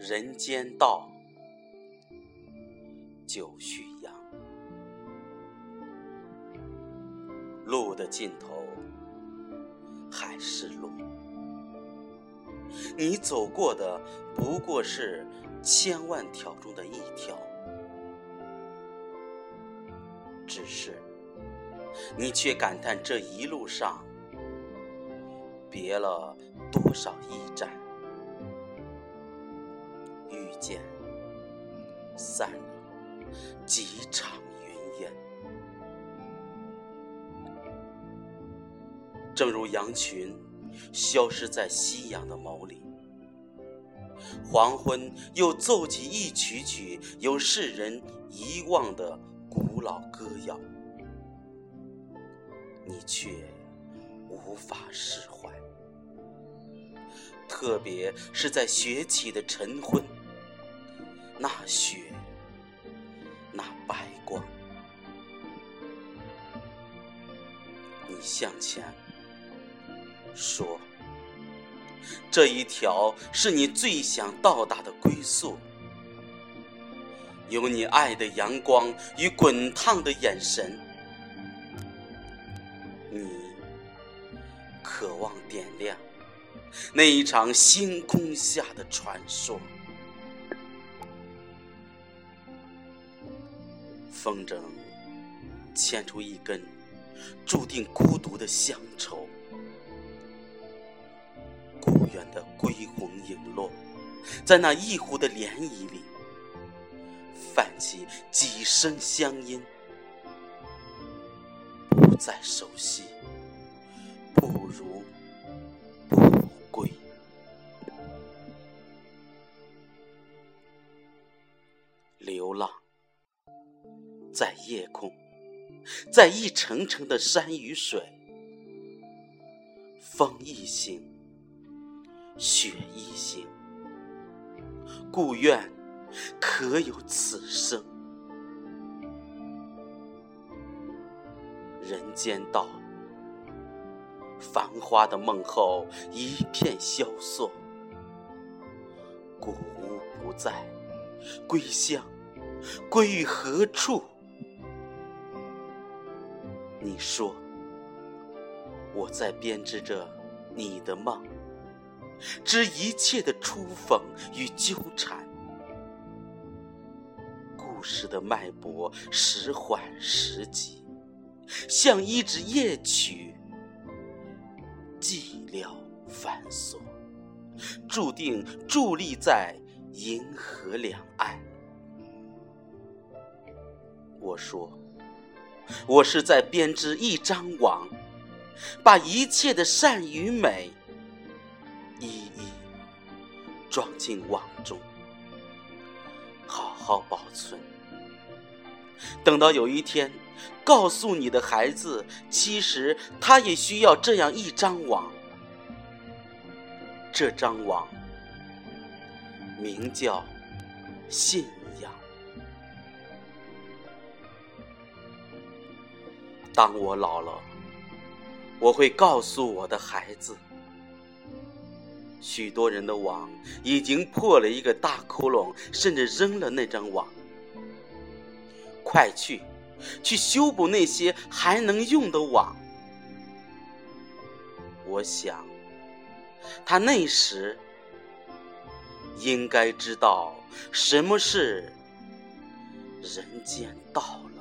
人间道，九曲阳。路的尽头还是路，你走过的不过是千万条中的一条，只是你却感叹这一路上别了多少驿站。散了几场云烟。正如羊群消失在夕阳的眸里，黄昏又奏起一曲曲有世人遗忘的古老歌谣，你却无法释怀。特别是在雪起的晨昏。那雪，向前说，这一条是你最想到达的归宿，有你爱的阳光与滚烫的眼神，你渴望点亮那一场星空下的传说。风筝牵出一根注定孤独的乡愁，故园的归鸿影落，在那一湖的涟漪里，泛起几声乡音，不再熟悉，不如不归，流浪。在夜空，在一层层的山与水，风一行，雪一行，故愿可有此生。人间道，繁花的梦后一片萧索，古屋不在，归乡，归于何处？你说，我在编织着你的梦，织一切的初逢与纠缠。故事的脉搏时缓时急，像一支夜曲，寂寥繁琐，注定伫立在银河两岸。我说。我是在编织一张网，把一切的善与美一一装进网中，好好保存。等到有一天，告诉你的孩子，其实他也需要这样一张网。这张网名叫信。当我老了，我会告诉我的孩子：许多人的网已经破了一个大窟窿，甚至扔了那张网。快去，去修补那些还能用的网。我想，他那时应该知道什么是人间道了。